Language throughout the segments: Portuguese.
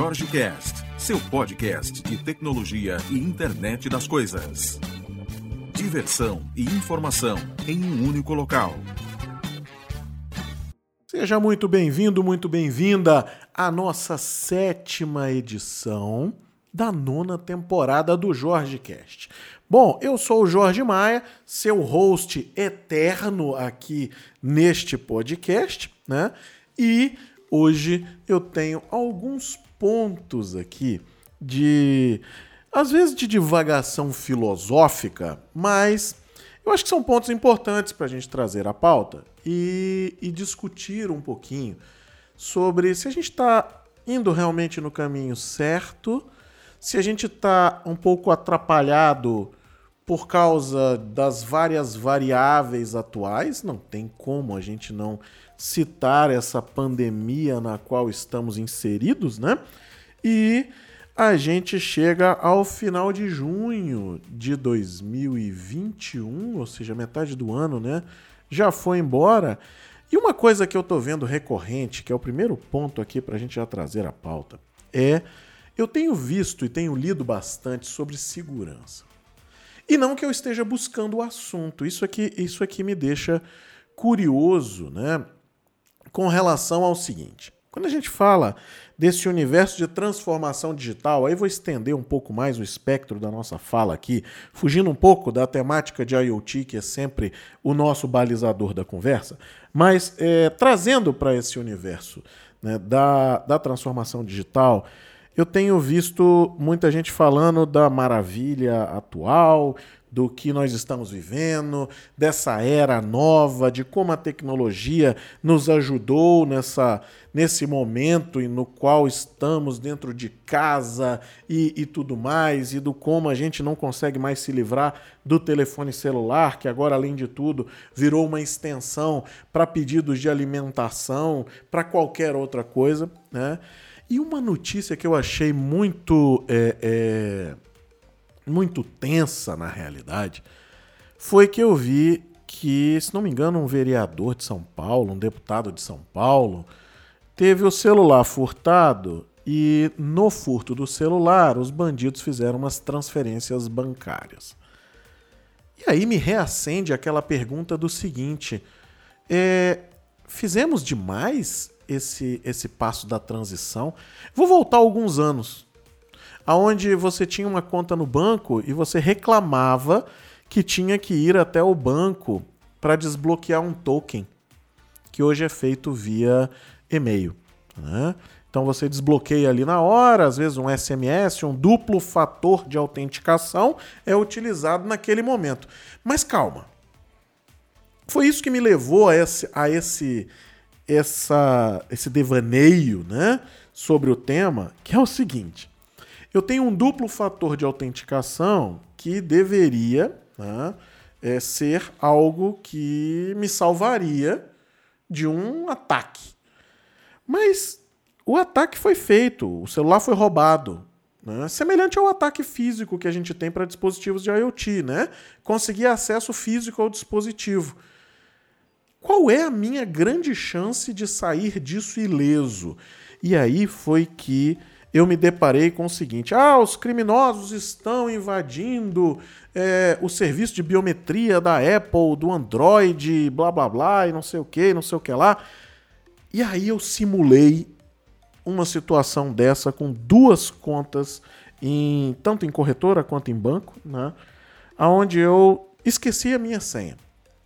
Jorge Cast, seu podcast de tecnologia e internet das coisas. Diversão e informação em um único local. Seja muito bem-vindo, muito bem-vinda à nossa sétima edição da nona temporada do Jorge Cast. Bom, eu sou o Jorge Maia, seu host eterno aqui neste podcast, né? E hoje eu tenho alguns pontos aqui de às vezes de divagação filosófica, mas eu acho que são pontos importantes para a gente trazer à pauta e, e discutir um pouquinho sobre se a gente está indo realmente no caminho certo, se a gente está um pouco atrapalhado por causa das várias variáveis atuais, não tem como a gente não citar essa pandemia na qual estamos inseridos, né? E a gente chega ao final de junho de 2021, ou seja, metade do ano, né? Já foi embora. E uma coisa que eu tô vendo recorrente, que é o primeiro ponto aqui para a gente já trazer a pauta, é eu tenho visto e tenho lido bastante sobre segurança. E não que eu esteja buscando o assunto. Isso aqui, isso aqui me deixa curioso, né? Com relação ao seguinte: quando a gente fala desse universo de transformação digital, aí vou estender um pouco mais o espectro da nossa fala aqui, fugindo um pouco da temática de IoT, que é sempre o nosso balizador da conversa, mas é, trazendo para esse universo né, da, da transformação digital eu tenho visto muita gente falando da maravilha atual, do que nós estamos vivendo, dessa era nova, de como a tecnologia nos ajudou nessa, nesse momento no qual estamos dentro de casa e, e tudo mais, e do como a gente não consegue mais se livrar do telefone celular, que agora, além de tudo, virou uma extensão para pedidos de alimentação, para qualquer outra coisa. Né? E uma notícia que eu achei muito, é, é, muito tensa na realidade foi que eu vi que, se não me engano, um vereador de São Paulo, um deputado de São Paulo, teve o celular furtado e no furto do celular os bandidos fizeram umas transferências bancárias. E aí me reacende aquela pergunta do seguinte: é, fizemos demais esse, esse passo da transição. Vou voltar alguns anos, aonde você tinha uma conta no banco e você reclamava que tinha que ir até o banco para desbloquear um token, que hoje é feito via e-mail. Né? Então você desbloqueia ali na hora, às vezes um SMS, um duplo fator de autenticação é utilizado naquele momento. Mas calma. Foi isso que me levou a esse, a esse essa, esse devaneio né, sobre o tema, que é o seguinte: eu tenho um duplo fator de autenticação que deveria né, é, ser algo que me salvaria de um ataque. Mas o ataque foi feito, o celular foi roubado. Né? Semelhante ao ataque físico que a gente tem para dispositivos de IoT, né? Conseguir acesso físico ao dispositivo. Qual é a minha grande chance de sair disso ileso? E aí foi que eu me deparei com o seguinte: ah, os criminosos estão invadindo é, o serviço de biometria da Apple, do Android, blá blá blá, e não sei o que, não sei o que lá. E aí eu simulei uma situação dessa com duas contas, em, tanto em corretora quanto em banco, né? Onde eu esqueci a minha senha.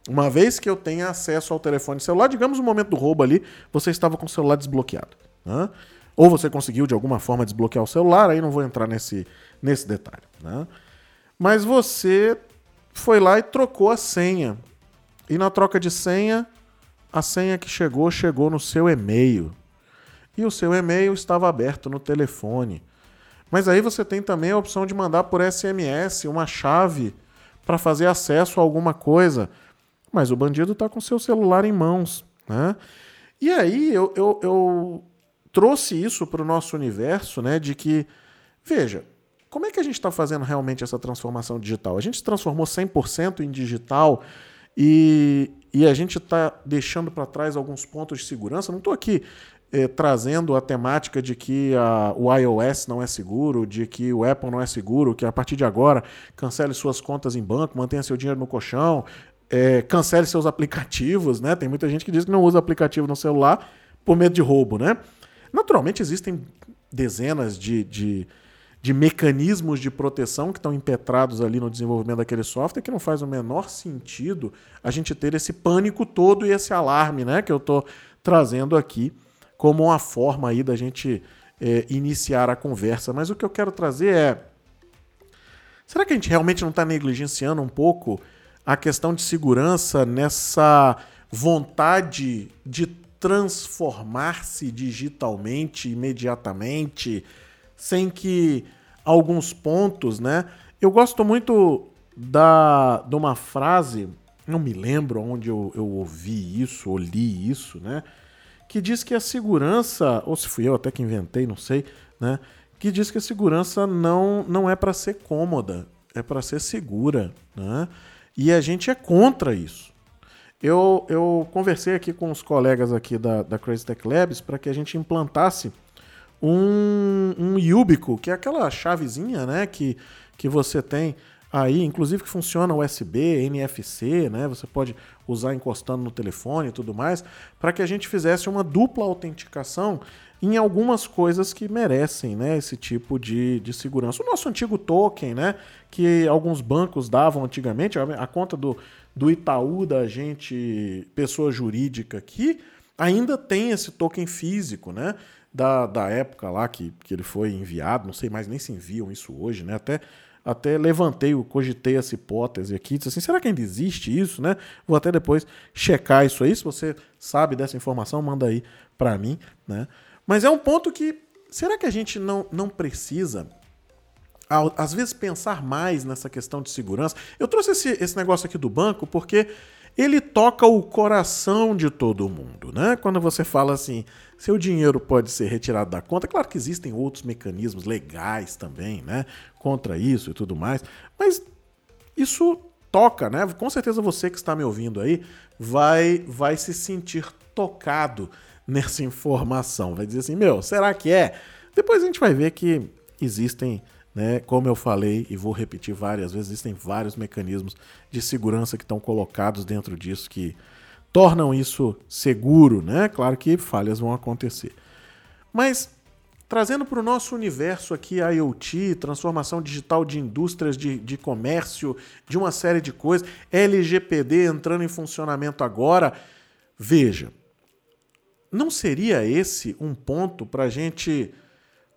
Uma vez que eu tenha acesso ao telefone celular, digamos no momento do roubo ali, você estava com o celular desbloqueado. Né? Ou você conseguiu de alguma forma desbloquear o celular, aí não vou entrar nesse, nesse detalhe. Né? Mas você foi lá e trocou a senha. E na troca de senha, a senha que chegou, chegou no seu e-mail. E o seu e-mail estava aberto no telefone. Mas aí você tem também a opção de mandar por SMS uma chave para fazer acesso a alguma coisa mas o bandido está com seu celular em mãos. Né? E aí eu, eu, eu trouxe isso para o nosso universo, né? De que, veja, como é que a gente está fazendo realmente essa transformação digital? A gente se transformou 100% em digital e, e a gente está deixando para trás alguns pontos de segurança. Não estou aqui eh, trazendo a temática de que a, o iOS não é seguro, de que o Apple não é seguro, que a partir de agora cancele suas contas em banco, mantenha seu dinheiro no colchão, eh, cancele seus aplicativos, né? Tem muita gente que diz que não usa aplicativo no celular por medo de roubo, né? Naturalmente existem dezenas de, de, de mecanismos de proteção que estão impetrados ali no desenvolvimento daquele software que não faz o menor sentido a gente ter esse pânico todo e esse alarme, né? Que eu estou trazendo aqui como uma forma aí da gente é, iniciar a conversa. Mas o que eu quero trazer é. Será que a gente realmente não está negligenciando um pouco a questão de segurança nessa vontade de transformar-se digitalmente imediatamente, sem que alguns pontos, né? Eu gosto muito da, de uma frase, não me lembro onde eu, eu ouvi isso, ou li isso, né? que diz que a segurança, ou se fui eu até que inventei, não sei, né? Que diz que a segurança não, não é para ser cômoda, é para ser segura, né? E a gente é contra isso. Eu, eu conversei aqui com os colegas aqui da, da Crazy Tech Labs para que a gente implantasse um, um Yubico, que é aquela chavezinha né, que, que você tem aí, inclusive que funciona USB, NFC, né? Você pode usar encostando no telefone e tudo mais, para que a gente fizesse uma dupla autenticação em algumas coisas que merecem né, esse tipo de, de segurança. O nosso antigo token, né, que alguns bancos davam antigamente, a, conta do, do Itaú da gente, pessoa jurídica aqui, ainda tem esse token físico, né? Da, da época lá que, que ele foi enviado, não sei mais nem se enviam isso hoje, né? Até até levantei, cogitei essa hipótese aqui, disse assim, será que ainda existe isso, né? Vou até depois checar isso aí, se você sabe dessa informação, manda aí para mim, né? Mas é um ponto que, será que a gente não, não precisa, às vezes, pensar mais nessa questão de segurança? Eu trouxe esse, esse negócio aqui do banco porque ele toca o coração de todo mundo, né? Quando você fala assim, seu dinheiro pode ser retirado da conta, claro que existem outros mecanismos legais também, né? Contra isso e tudo mais, mas isso toca, né? Com certeza você que está me ouvindo aí vai, vai se sentir tocado nessa informação. Vai dizer assim, meu, será que é? Depois a gente vai ver que existem né? Como eu falei e vou repetir várias vezes, existem vários mecanismos de segurança que estão colocados dentro disso que tornam isso seguro, né? Claro que falhas vão acontecer. Mas trazendo para o nosso universo aqui IoT, transformação digital de indústrias de, de comércio, de uma série de coisas, LGPD entrando em funcionamento agora, veja, não seria esse um ponto para a gente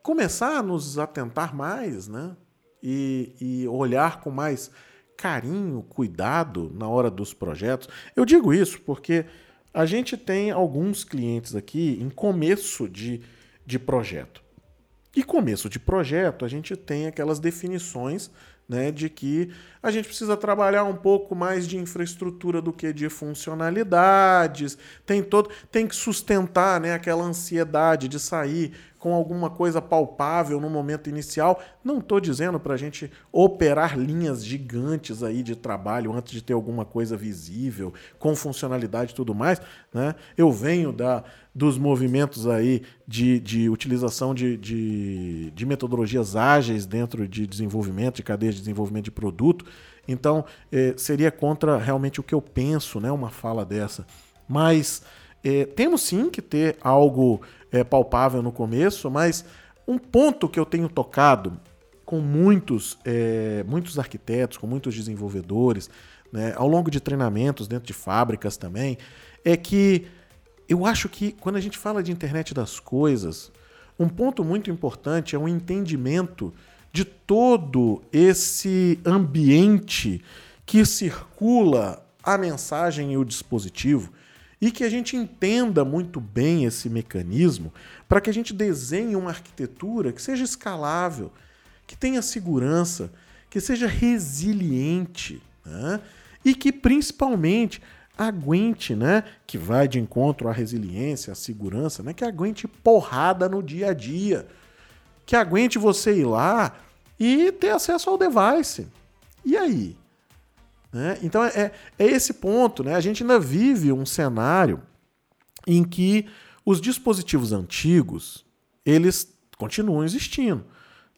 começar a nos atentar mais, né? E, e olhar com mais carinho, cuidado na hora dos projetos. Eu digo isso porque a gente tem alguns clientes aqui em começo de, de projeto. E começo de projeto, a gente tem aquelas definições né, de que a gente precisa trabalhar um pouco mais de infraestrutura do que de funcionalidades, tem todo, tem que sustentar né, aquela ansiedade de sair com alguma coisa palpável no momento inicial. Não estou dizendo para a gente operar linhas gigantes aí de trabalho antes de ter alguma coisa visível, com funcionalidade e tudo mais. Né? Eu venho da, dos movimentos aí de, de utilização de, de, de metodologias ágeis dentro de desenvolvimento, de cadeias de desenvolvimento de produto. Então, eh, seria contra realmente o que eu penso, né, uma fala dessa. Mas eh, temos sim que ter algo é, palpável no começo, mas um ponto que eu tenho tocado com muitos, é, muitos arquitetos, com muitos desenvolvedores, né, ao longo de treinamentos dentro de fábricas também, é que eu acho que quando a gente fala de internet das coisas, um ponto muito importante é o entendimento de todo esse ambiente que circula a mensagem e o dispositivo e que a gente entenda muito bem esse mecanismo para que a gente desenhe uma arquitetura que seja escalável, que tenha segurança, que seja resiliente né? e que principalmente aguente, né? Que vai de encontro à resiliência, à segurança, né? Que aguente porrada no dia a dia, que aguente você ir lá e ter acesso ao device. E aí? Né? Então é, é esse ponto. Né? A gente ainda vive um cenário em que Os dispositivos antigos, eles continuam existindo.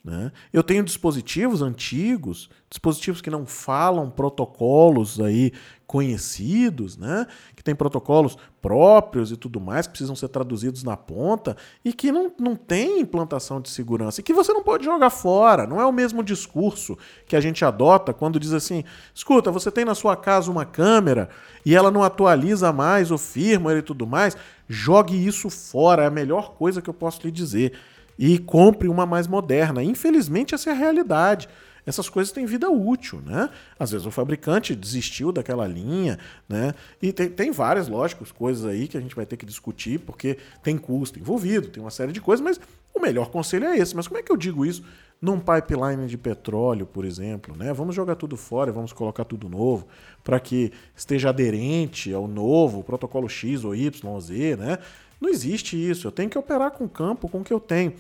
Né? Eu tenho dispositivos antigos, dispositivos que não falam protocolos aí conhecidos, né? que tem protocolos próprios e tudo mais, que precisam ser traduzidos na ponta e que não, não tem implantação de segurança e que você não pode jogar fora. Não é o mesmo discurso que a gente adota quando diz assim: escuta, você tem na sua casa uma câmera e ela não atualiza mais o firmware e tudo mais, jogue isso fora, é a melhor coisa que eu posso lhe dizer e compre uma mais moderna. Infelizmente, essa é a realidade. Essas coisas têm vida útil, né? Às vezes o fabricante desistiu daquela linha, né? E tem, tem várias, lógicos, coisas aí que a gente vai ter que discutir, porque tem custo envolvido, tem uma série de coisas, mas o melhor conselho é esse. Mas como é que eu digo isso num pipeline de petróleo, por exemplo, né? Vamos jogar tudo fora, vamos colocar tudo novo para que esteja aderente ao novo protocolo X ou Y, Z, né? Não existe isso. Eu tenho que operar com o campo, com o que eu tenho.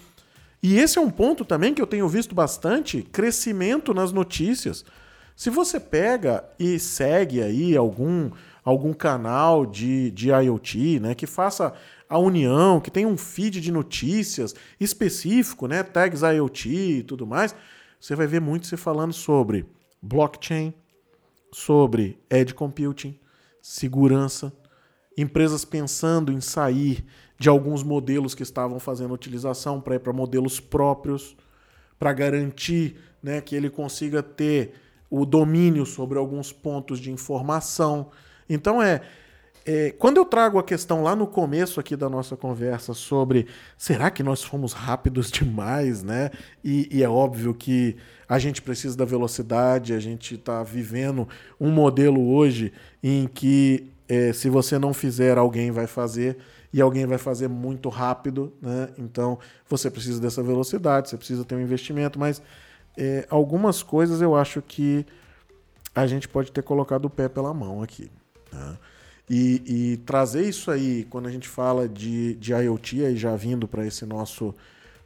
E esse é um ponto também que eu tenho visto bastante crescimento nas notícias. Se você pega e segue aí algum, algum canal de, de IoT, né, que faça a união, que tem um feed de notícias específico, né, tags IoT e tudo mais, você vai ver muito se falando sobre blockchain, sobre edge computing, segurança, empresas pensando em sair de alguns modelos que estavam fazendo utilização para ir para modelos próprios, para garantir né, que ele consiga ter o domínio sobre alguns pontos de informação. Então é, é, quando eu trago a questão lá no começo aqui da nossa conversa sobre será que nós fomos rápidos demais, né? E, e é óbvio que a gente precisa da velocidade, a gente está vivendo um modelo hoje em que é, se você não fizer, alguém vai fazer e alguém vai fazer muito rápido, né? Então você precisa dessa velocidade, você precisa ter um investimento, mas é, algumas coisas eu acho que a gente pode ter colocado o pé pela mão aqui. Né? E, e, trazer isso aí, quando a gente fala de, de IoT, aí já vindo para esse nosso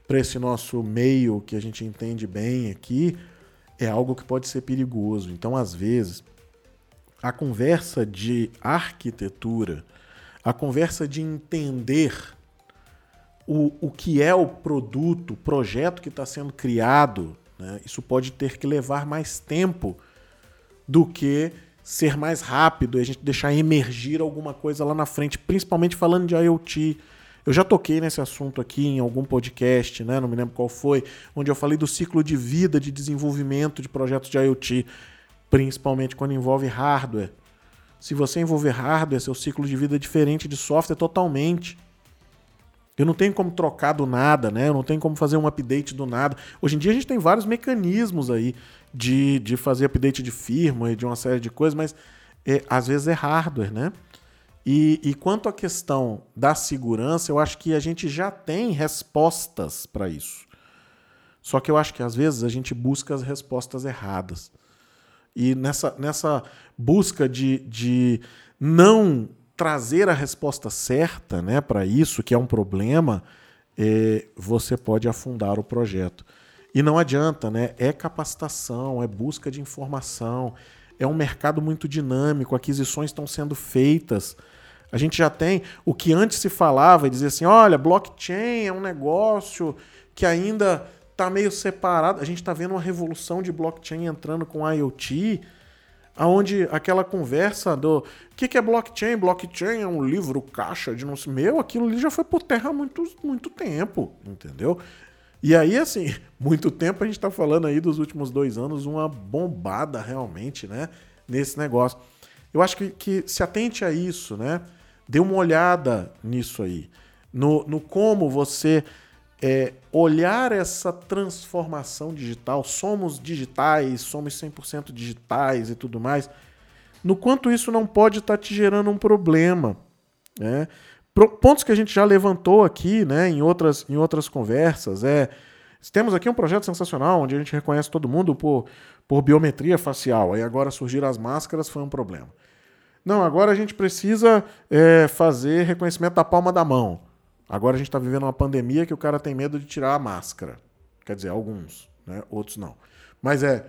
para esse nosso meio que a gente entende bem aqui, é algo que pode ser perigoso. Então, às vezes, a conversa de arquitetura, a conversa de entender o, o que é o produto, o projeto que está sendo criado, né? isso pode ter que levar mais tempo do que ser mais rápido e a gente deixar emergir alguma coisa lá na frente, principalmente falando de IoT. Eu já toquei nesse assunto aqui em algum podcast, né? não me lembro qual foi, onde eu falei do ciclo de vida de desenvolvimento de projetos de IoT principalmente quando envolve hardware. Se você envolver hardware, seu ciclo de vida é diferente de software totalmente. Eu não tenho como trocar do nada, né? Eu não tenho como fazer um update do nada. Hoje em dia a gente tem vários mecanismos aí de, de fazer update de firma e de uma série de coisas, mas é, às vezes é hardware, né? E, e quanto à questão da segurança, eu acho que a gente já tem respostas para isso. Só que eu acho que às vezes a gente busca as respostas erradas. E nessa, nessa busca de, de não trazer a resposta certa né, para isso, que é um problema, é, você pode afundar o projeto. E não adianta, né? É capacitação, é busca de informação, é um mercado muito dinâmico, aquisições estão sendo feitas. A gente já tem o que antes se falava e dizia assim: olha, blockchain é um negócio que ainda está meio separado. A gente está vendo uma revolução de blockchain entrando com IoT, aonde aquela conversa do o que, que é blockchain? Blockchain é um livro caixa de não sei. Meu, aquilo ali já foi por terra há muito, muito tempo, entendeu? E aí, assim, muito tempo a gente está falando aí dos últimos dois anos, uma bombada realmente, né? Nesse negócio. Eu acho que, que se atente a isso, né? Dê uma olhada nisso aí. No, no como você é, olhar essa transformação digital, somos digitais, somos 100% digitais e tudo mais, no quanto isso não pode estar tá te gerando um problema. Né? Pontos que a gente já levantou aqui né, em, outras, em outras conversas. É, temos aqui um projeto sensacional onde a gente reconhece todo mundo por, por biometria facial. Aí agora surgiram as máscaras, foi um problema. Não, agora a gente precisa é, fazer reconhecimento da palma da mão. Agora a gente está vivendo uma pandemia que o cara tem medo de tirar a máscara. Quer dizer, alguns, né? outros não. Mas é,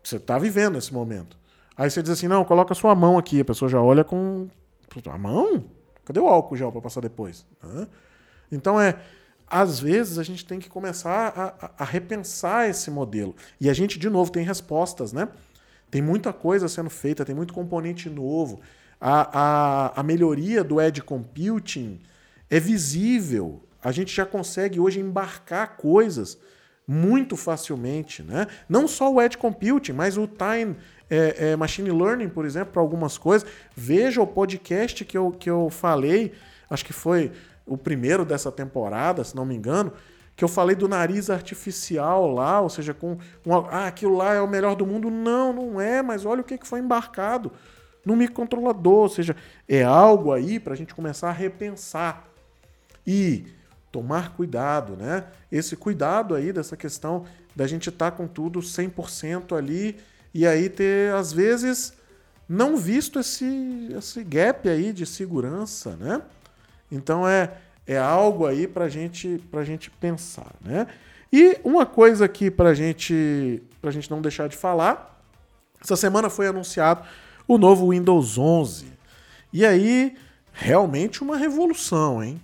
você está vivendo esse momento. Aí você diz assim, não, coloca a sua mão aqui. A pessoa já olha com. A mão? Cadê o álcool gel para passar depois? Então é, às vezes a gente tem que começar a, a, a, repensar esse modelo. E a gente, de novo, tem respostas, né? Tem muita coisa sendo feita, tem muito componente novo. A, a, a melhoria do edge computing é visível. A gente já consegue hoje embarcar coisas muito facilmente. Né? Não só o edge computing, mas o time é, é, machine learning, por exemplo, para algumas coisas. Veja o podcast que eu, que eu falei, acho que foi o primeiro dessa temporada, se não me engano, que eu falei do nariz artificial lá, ou seja, com uma, ah, aquilo lá é o melhor do mundo. Não, não é, mas olha o que, que foi embarcado no microcontrolador, ou seja, é algo aí para a gente começar a repensar. E tomar cuidado, né? Esse cuidado aí dessa questão da gente estar tá com tudo 100% ali e aí ter, às vezes, não visto esse, esse gap aí de segurança, né? Então é, é algo aí para gente, a gente pensar, né? E uma coisa aqui para gente, a gente não deixar de falar, essa semana foi anunciado o novo Windows 11. E aí, realmente uma revolução, hein?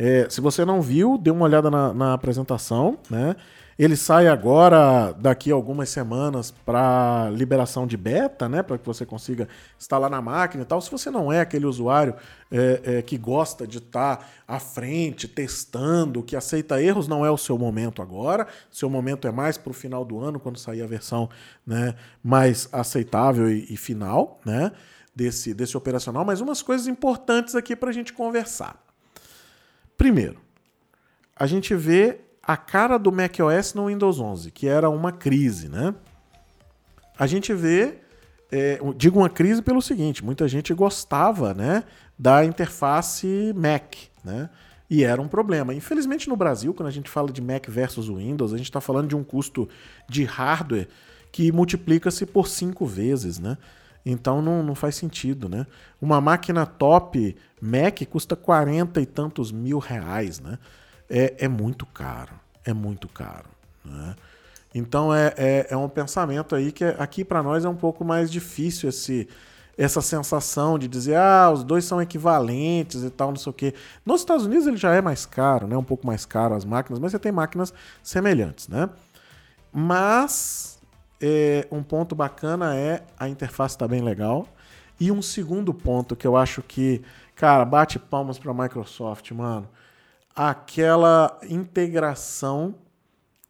É, se você não viu, dê uma olhada na, na apresentação, né? Ele sai agora, daqui a algumas semanas, para liberação de beta, né? Para que você consiga instalar na máquina e tal. Se você não é aquele usuário é, é, que gosta de estar tá à frente, testando, que aceita erros, não é o seu momento agora. Seu momento é mais para o final do ano, quando sair a versão né, mais aceitável e, e final né, desse, desse operacional. Mas umas coisas importantes aqui para a gente conversar. Primeiro, a gente vê a cara do macOS no Windows 11, que era uma crise, né? A gente vê, é, digo uma crise pelo seguinte, muita gente gostava, né, da interface Mac, né? E era um problema. Infelizmente no Brasil, quando a gente fala de Mac versus Windows, a gente está falando de um custo de hardware que multiplica-se por cinco vezes, né? Então não, não faz sentido, né? Uma máquina top Mac custa 40 e tantos mil reais, né? É, é muito caro, é muito caro, né? Então é, é, é um pensamento aí que aqui para nós é um pouco mais difícil esse, essa sensação de dizer, ah, os dois são equivalentes e tal, não sei o quê. Nos Estados Unidos ele já é mais caro, né? Um pouco mais caro as máquinas, mas você tem máquinas semelhantes, né? Mas é, um ponto bacana é a interface está bem legal. E um segundo ponto que eu acho que, cara, bate palmas para a Microsoft, mano. Aquela integração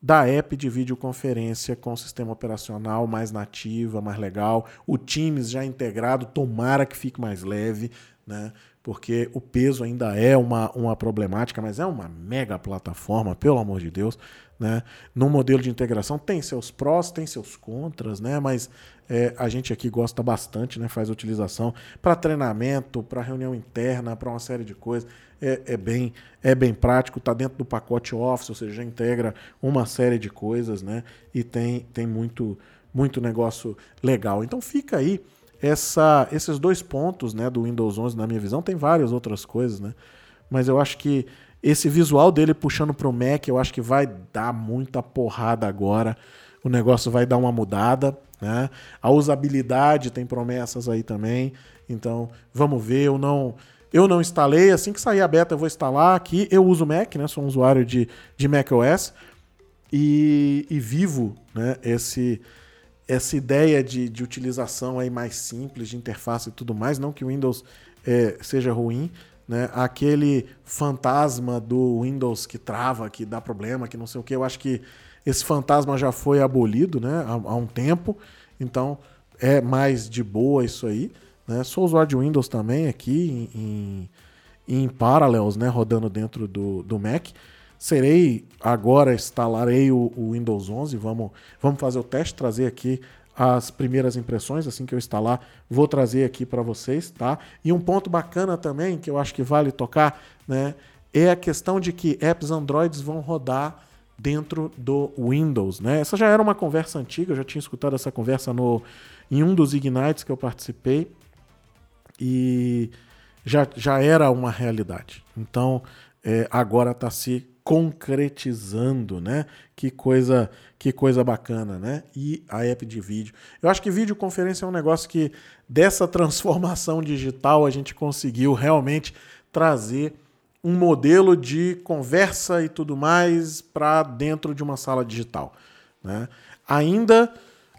da app de videoconferência com o sistema operacional mais nativa, mais legal. O Teams já integrado, tomara que fique mais leve, né? Porque o peso ainda é uma, uma problemática, mas é uma mega plataforma, pelo amor de Deus. Né? No modelo de integração tem seus prós, tem seus contras, né? mas é, a gente aqui gosta bastante, né? faz utilização para treinamento, para reunião interna, para uma série de coisas. É, é, bem, é bem prático, está dentro do pacote Office, ou seja, já integra uma série de coisas né? e tem, tem muito, muito negócio legal. Então fica aí essa, esses dois pontos né, do Windows 11, na minha visão, tem várias outras coisas, né? mas eu acho que esse visual dele puxando pro Mac, eu acho que vai dar muita porrada agora. O negócio vai dar uma mudada, né? A usabilidade tem promessas aí também. Então, vamos ver. Eu não eu não instalei, assim que sair a beta eu vou instalar aqui. Eu uso Mac, né? Sou um usuário de, de macOS e, e vivo, né? Esse essa ideia de, de utilização aí mais simples, de interface e tudo mais. Não que o Windows é, seja ruim, né? Aquele fantasma do Windows que trava, que dá problema, que não sei o que. Eu acho que esse fantasma já foi abolido né? há, há um tempo. Então é mais de boa isso aí. Né? Sou usuário de Windows também aqui em, em, em Parallels, né? rodando dentro do, do Mac. Serei agora, instalarei o, o Windows 11. Vamos, vamos fazer o teste, trazer aqui as primeiras impressões assim que eu instalar, vou trazer aqui para vocês, tá? E um ponto bacana também que eu acho que vale tocar, né, é a questão de que apps Androids vão rodar dentro do Windows, né? Essa já era uma conversa antiga, eu já tinha escutado essa conversa no em um dos Ignites que eu participei e já, já era uma realidade. Então, é, agora está se concretizando, né? Que coisa, que coisa bacana, né? E a app de vídeo. Eu acho que videoconferência é um negócio que dessa transformação digital a gente conseguiu realmente trazer um modelo de conversa e tudo mais para dentro de uma sala digital. Né? Ainda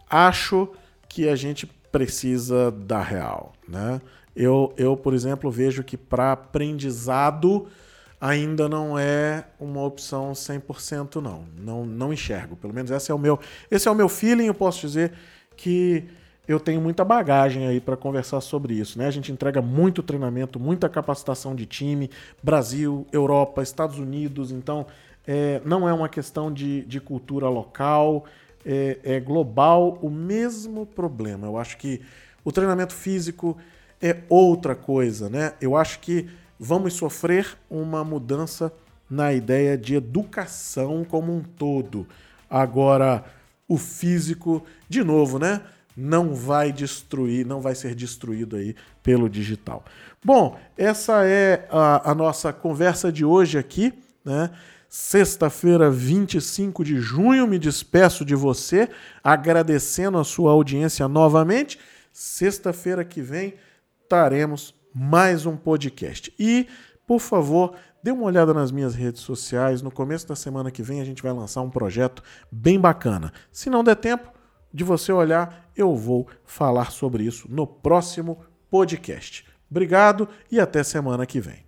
acho que a gente precisa da real. Né? Eu, eu, por exemplo, vejo que para aprendizado ainda não é uma opção 100% não. não. Não enxergo. Pelo menos esse é o meu, esse é o meu feeling, eu posso dizer que eu tenho muita bagagem aí para conversar sobre isso. Né? A gente entrega muito treinamento, muita capacitação de time, Brasil, Europa, Estados Unidos, então é, não é uma questão de, de cultura local, é, é global o mesmo problema. Eu acho que o treinamento físico é outra coisa, né? Eu acho que vamos sofrer uma mudança na ideia de educação como um todo. Agora, o físico, de novo, né? não vai destruir, não vai ser destruído aí pelo digital. Bom, essa é a, a nossa conversa de hoje aqui, né? Sexta-feira, 25 de junho, me despeço de você, agradecendo a sua audiência novamente. Sexta-feira que vem taremos mais um podcast. E, por favor, dê uma olhada nas minhas redes sociais. No começo da semana que vem a gente vai lançar um projeto bem bacana. Se não der tempo, de você olhar, eu vou falar sobre isso no próximo podcast. Obrigado e até semana que vem.